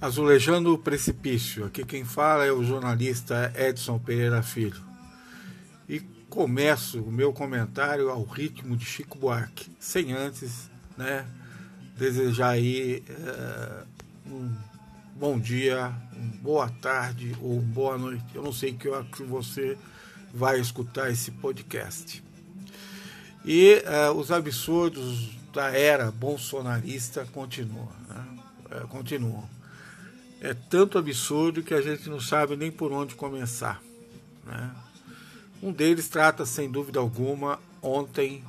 Azulejando o Precipício. Aqui quem fala é o jornalista Edson Pereira Filho. E começo o meu comentário ao ritmo de Chico Buarque, sem antes né, desejar aí é, um bom dia, uma boa tarde ou boa noite. Eu não sei que hora que você vai escutar esse podcast. E é, os absurdos da era bolsonarista continuam. Né? É, continuam é tanto absurdo que a gente não sabe nem por onde começar. Né? Um deles trata, sem dúvida alguma, ontem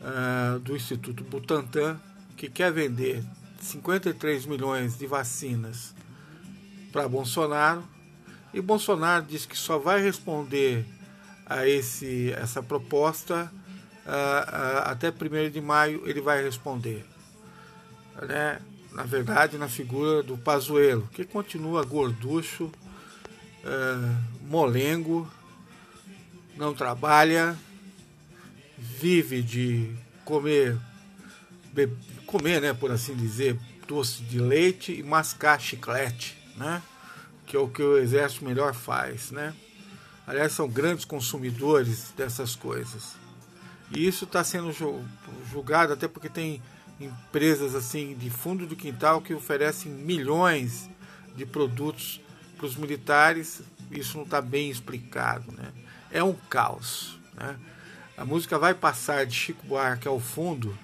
uh, do Instituto Butantan, que quer vender 53 milhões de vacinas para Bolsonaro, e Bolsonaro diz que só vai responder a esse, essa proposta uh, uh, até 1 de maio ele vai responder. Né? Na verdade, na figura do Pazuello, que continua gorducho, é, molengo, não trabalha, vive de comer, comer, né, por assim dizer, doce de leite e mascar chiclete, né? Que é o que o exército melhor faz, né? Aliás, são grandes consumidores dessas coisas. E isso está sendo julgado até porque tem empresas assim de fundo do quintal que oferecem milhões de produtos para os militares. Isso não está bem explicado, né? É um caos. Né? A música vai passar de Chico Buarque ao fundo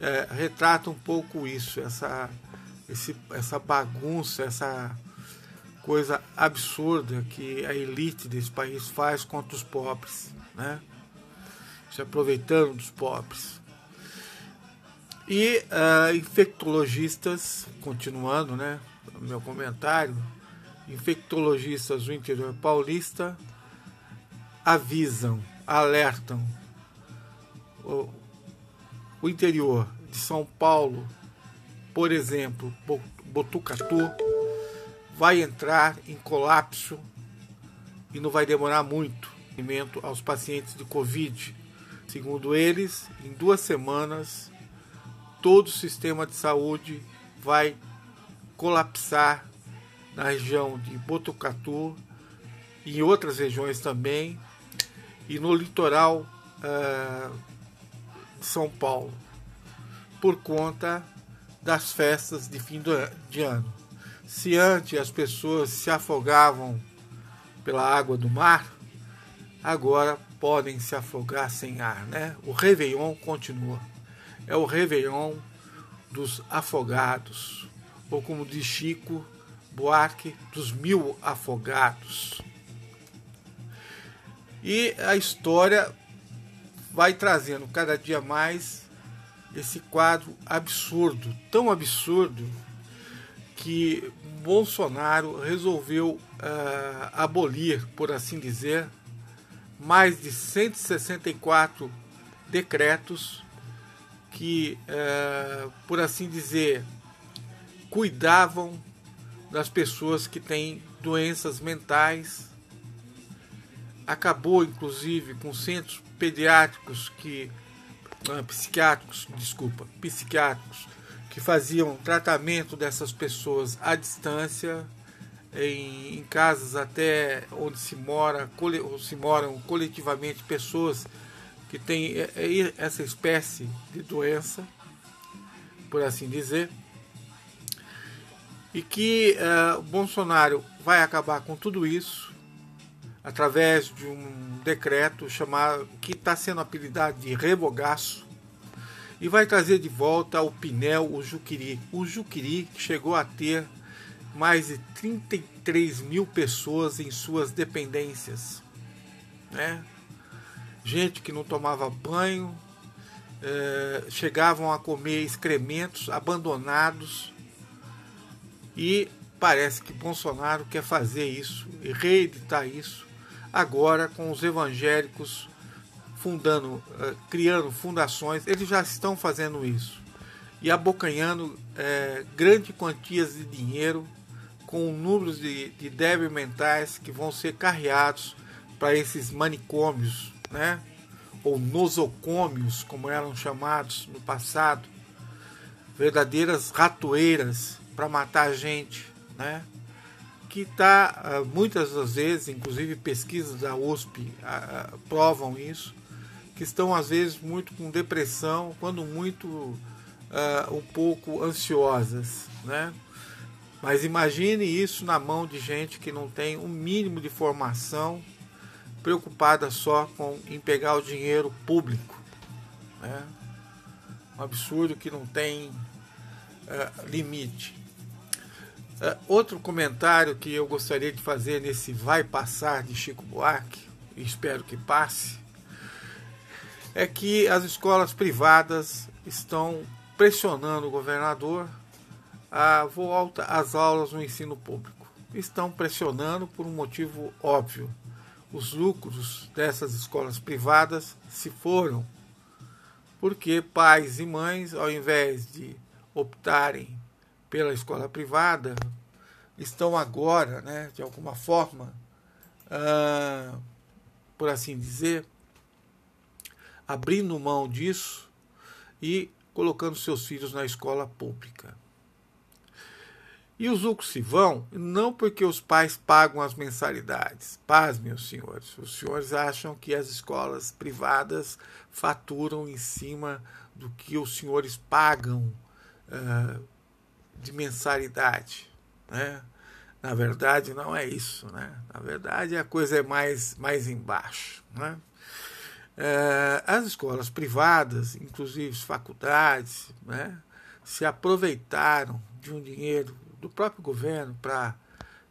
é, retrata um pouco isso, essa, esse, essa bagunça, essa coisa absurda que a elite desse país faz contra os pobres, né? se aproveitando dos pobres. E uh, infectologistas, continuando né, meu comentário, infectologistas do interior paulista avisam, alertam o, o interior de São Paulo, por exemplo, Botucatu, vai entrar em colapso e não vai demorar muito aos pacientes de Covid. Segundo eles, em duas semanas todo o sistema de saúde vai colapsar na região de Botucatu e em outras regiões também e no litoral uh, de São Paulo por conta das festas de fim de ano. Se antes as pessoas se afogavam pela água do mar, agora podem se afogar sem ar, né? O Réveillon continua é o Réveillon dos afogados, ou como diz Chico Buarque, dos mil afogados. E a história vai trazendo cada dia mais esse quadro absurdo, tão absurdo que Bolsonaro resolveu uh, abolir, por assim dizer, mais de 164 decretos que, é, por assim dizer, cuidavam das pessoas que têm doenças mentais. Acabou, inclusive, com centros pediátricos que. Ah, psiquiátricos, desculpa, psiquiátricos, que faziam tratamento dessas pessoas à distância, em, em casas até onde se mora, cole, se moram coletivamente pessoas que tem é, é essa espécie de doença, por assim dizer, e que uh, Bolsonaro vai acabar com tudo isso através de um decreto chamado que está sendo apelidado de revogaço e vai trazer de volta o Pinel, o Juquiri. O Juquiri chegou a ter mais de 33 mil pessoas em suas dependências, né? Gente que não tomava banho, é, chegavam a comer excrementos abandonados. E parece que Bolsonaro quer fazer isso e reeditar isso agora com os evangélicos fundando, é, criando fundações, eles já estão fazendo isso e abocanhando é, grandes quantias de dinheiro com números de, de débeis mentais que vão ser carreados para esses manicômios né? ou nosocômios, como eram chamados no passado, verdadeiras ratoeiras para matar a gente, né? que está, ah, muitas das vezes, inclusive pesquisas da USP ah, ah, provam isso, que estão às vezes muito com depressão, quando muito um pouco ansiosas, né? Mas imagine isso na mão de gente que não tem um mínimo de formação, preocupada só com em pegar o dinheiro público, né? Um absurdo que não tem uh, limite. Uh, outro comentário que eu gostaria de fazer nesse vai passar de Chico Buarque, espero que passe, é que as escolas privadas estão pressionando o governador a volta às aulas no ensino público. Estão pressionando por um motivo óbvio. Os lucros dessas escolas privadas se foram porque pais e mães, ao invés de optarem pela escola privada, estão agora, né, de alguma forma, ah, por assim dizer, abrindo mão disso e colocando seus filhos na escola pública. E os lucros se vão não porque os pais pagam as mensalidades. Paz, meus senhores. Os senhores acham que as escolas privadas faturam em cima do que os senhores pagam uh, de mensalidade. Né? Na verdade, não é isso. Né? Na verdade, a coisa é mais, mais embaixo. Né? É, as escolas privadas, inclusive faculdades, né, se aproveitaram de um dinheiro do próprio governo para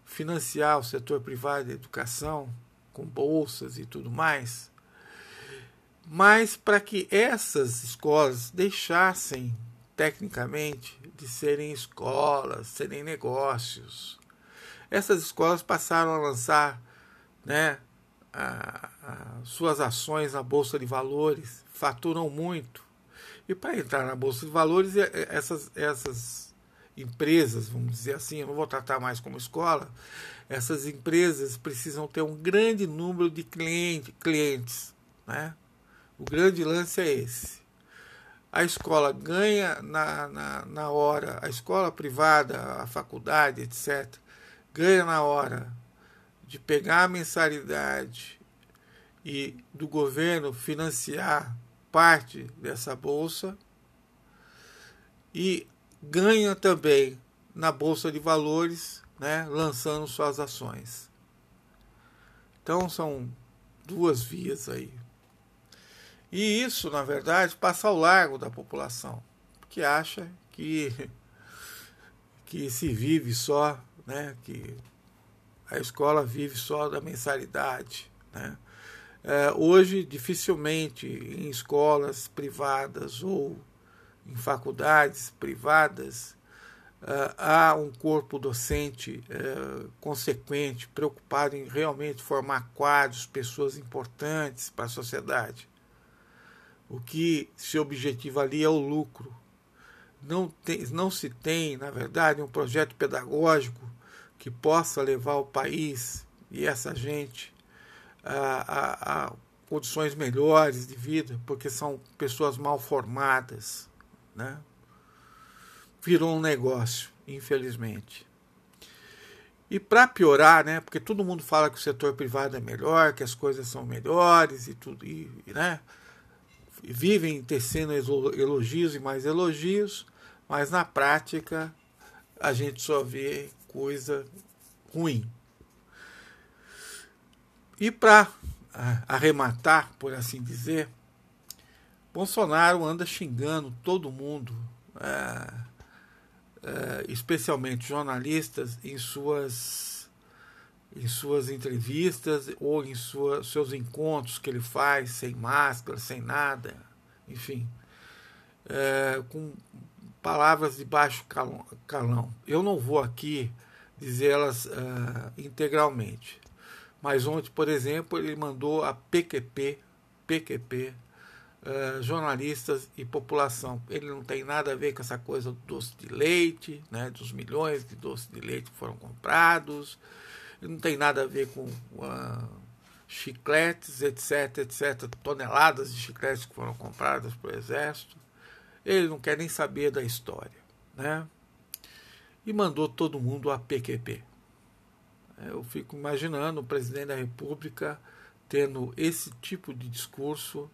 financiar o setor privado de educação, com bolsas e tudo mais, mas para que essas escolas deixassem, tecnicamente, de serem escolas, serem negócios. Essas escolas passaram a lançar né, a, a, suas ações na Bolsa de Valores, faturam muito. E para entrar na Bolsa de Valores, essas, essas empresas, vamos dizer assim, eu não vou tratar mais como escola, essas empresas precisam ter um grande número de cliente, clientes. Né? O grande lance é esse. A escola ganha na, na, na hora, a escola privada, a faculdade, etc., ganha na hora de pegar a mensalidade e do governo financiar parte dessa bolsa e ganha também na bolsa de valores, né, lançando suas ações. Então são duas vias aí. E isso, na verdade, passa ao largo da população, que acha que que se vive só, né, que a escola vive só da mensalidade. Né? É, hoje, dificilmente em escolas privadas ou em faculdades privadas uh, há um corpo docente uh, consequente, preocupado em realmente formar quadros, pessoas importantes para a sociedade. O que se objetiva ali é o lucro. Não, tem, não se tem, na verdade, um projeto pedagógico que possa levar o país e essa gente a, a, a condições melhores de vida, porque são pessoas mal formadas, né? Virou um negócio, infelizmente. E para piorar, né? Porque todo mundo fala que o setor privado é melhor, que as coisas são melhores e tudo, e, né? Vivem tecendo elogios e mais elogios, mas na prática a gente só vê coisa ruim. E para arrematar, por assim dizer, Bolsonaro anda xingando todo mundo, é, é, especialmente jornalistas, em suas, em suas entrevistas ou em sua, seus encontros que ele faz sem máscara, sem nada, enfim, é, com palavras de baixo calão. Eu não vou aqui dizê-las uh, integralmente. Mas ontem, por exemplo, ele mandou a PQP, PQP, uh, jornalistas e população. Ele não tem nada a ver com essa coisa do doce de leite, né, dos milhões de doces de leite que foram comprados. Ele não tem nada a ver com uh, chicletes, etc, etc, toneladas de chicletes que foram compradas pelo exército. Ele não quer nem saber da história, né? e mandou todo mundo a PQP. Eu fico imaginando o presidente da República tendo esse tipo de discurso,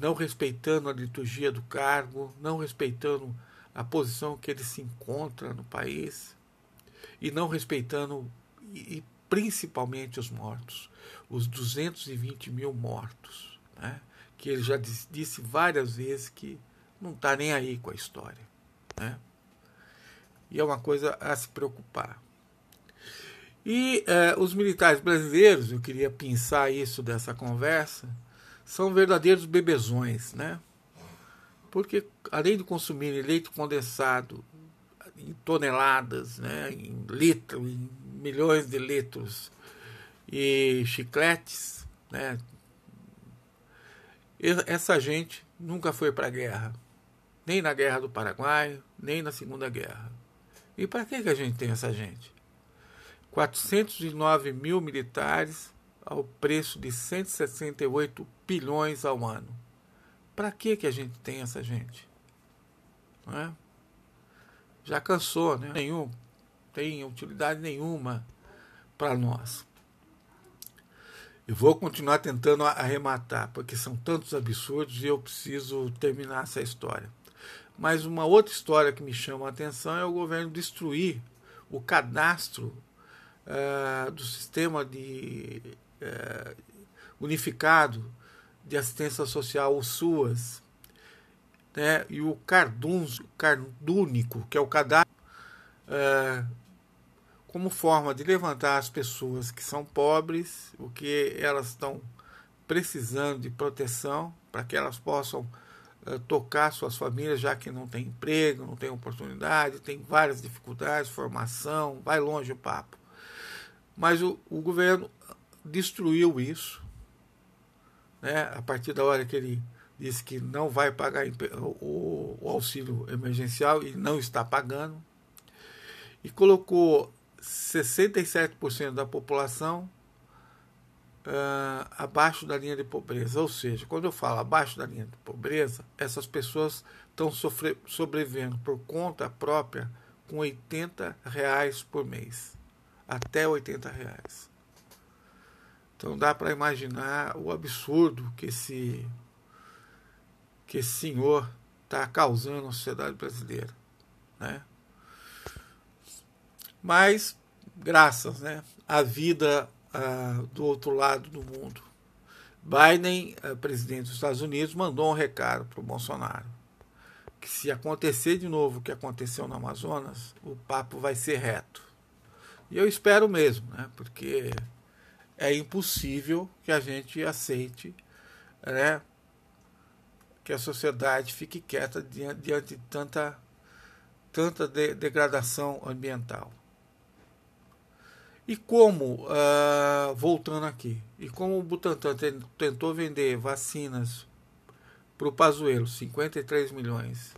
não respeitando a liturgia do cargo, não respeitando a posição que ele se encontra no país e não respeitando e, principalmente os mortos, os 220 mil mortos, né? que ele já disse várias vezes que não está nem aí com a história. Né? E é uma coisa a se preocupar. E eh, os militares brasileiros, eu queria pensar isso dessa conversa, são verdadeiros bebezões, né? Porque além de consumir leite condensado em toneladas, né, em litros, em milhões de litros, e chicletes, né, essa gente nunca foi para a guerra, nem na guerra do Paraguai, nem na Segunda Guerra. E para que, que a gente tem essa gente? 409 mil militares ao preço de 168 bilhões ao ano. Para que, que a gente tem essa gente? Não é? Já cansou, né? Nenhum, tem utilidade nenhuma para nós. Eu vou continuar tentando arrematar, porque são tantos absurdos e eu preciso terminar essa história. Mas uma outra história que me chama a atenção é o governo destruir o cadastro uh, do sistema de uh, unificado de assistência social, o SUAS, né, e o Cardunzo, Cardúnico, que é o cadastro, uh, como forma de levantar as pessoas que são pobres, o que elas estão precisando de proteção, para que elas possam tocar suas famílias, já que não tem emprego, não tem oportunidade, tem várias dificuldades, formação, vai longe o papo. Mas o, o governo destruiu isso, né? a partir da hora que ele disse que não vai pagar o, o auxílio emergencial e não está pagando, e colocou 67% da população uh, abaixo da linha de pobreza. Ou seja, quando eu falo abaixo da linha de pobreza, essas pessoas estão sobrevivendo por conta própria com 80 reais por mês até 80 reais. Então dá para imaginar o absurdo que esse, que esse senhor está causando na sociedade brasileira. Né? Mas, graças né, à vida ah, do outro lado do mundo, Biden, ah, presidente dos Estados Unidos, mandou um recado para o Bolsonaro. Que se acontecer de novo o que aconteceu no Amazonas, o papo vai ser reto. E eu espero mesmo, né? porque é impossível que a gente aceite né? que a sociedade fique quieta diante, de tanta, tanta de, degradação ambiental. E como, uh, voltando aqui, e como o Butantan tentou vender vacinas para o Pazuello, 53 milhões,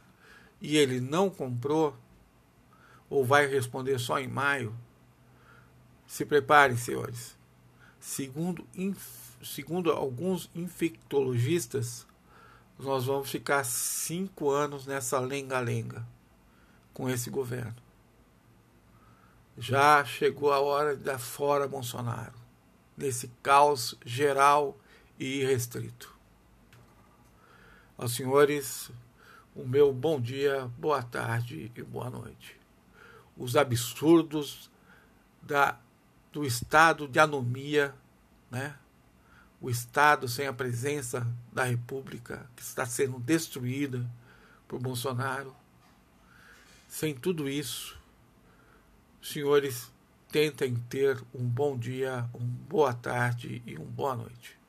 e ele não comprou, ou vai responder só em maio, se preparem, senhores. Segundo, segundo alguns infectologistas, nós vamos ficar cinco anos nessa lenga-lenga com esse governo. Já chegou a hora de dar fora Bolsonaro, nesse caos geral e irrestrito. Aos senhores, o meu bom dia, boa tarde e boa noite. Os absurdos da do estado de anomia, né? o estado sem a presença da República, que está sendo destruída por Bolsonaro. Sem tudo isso, senhores, tentem ter um bom dia, uma boa tarde e uma boa noite.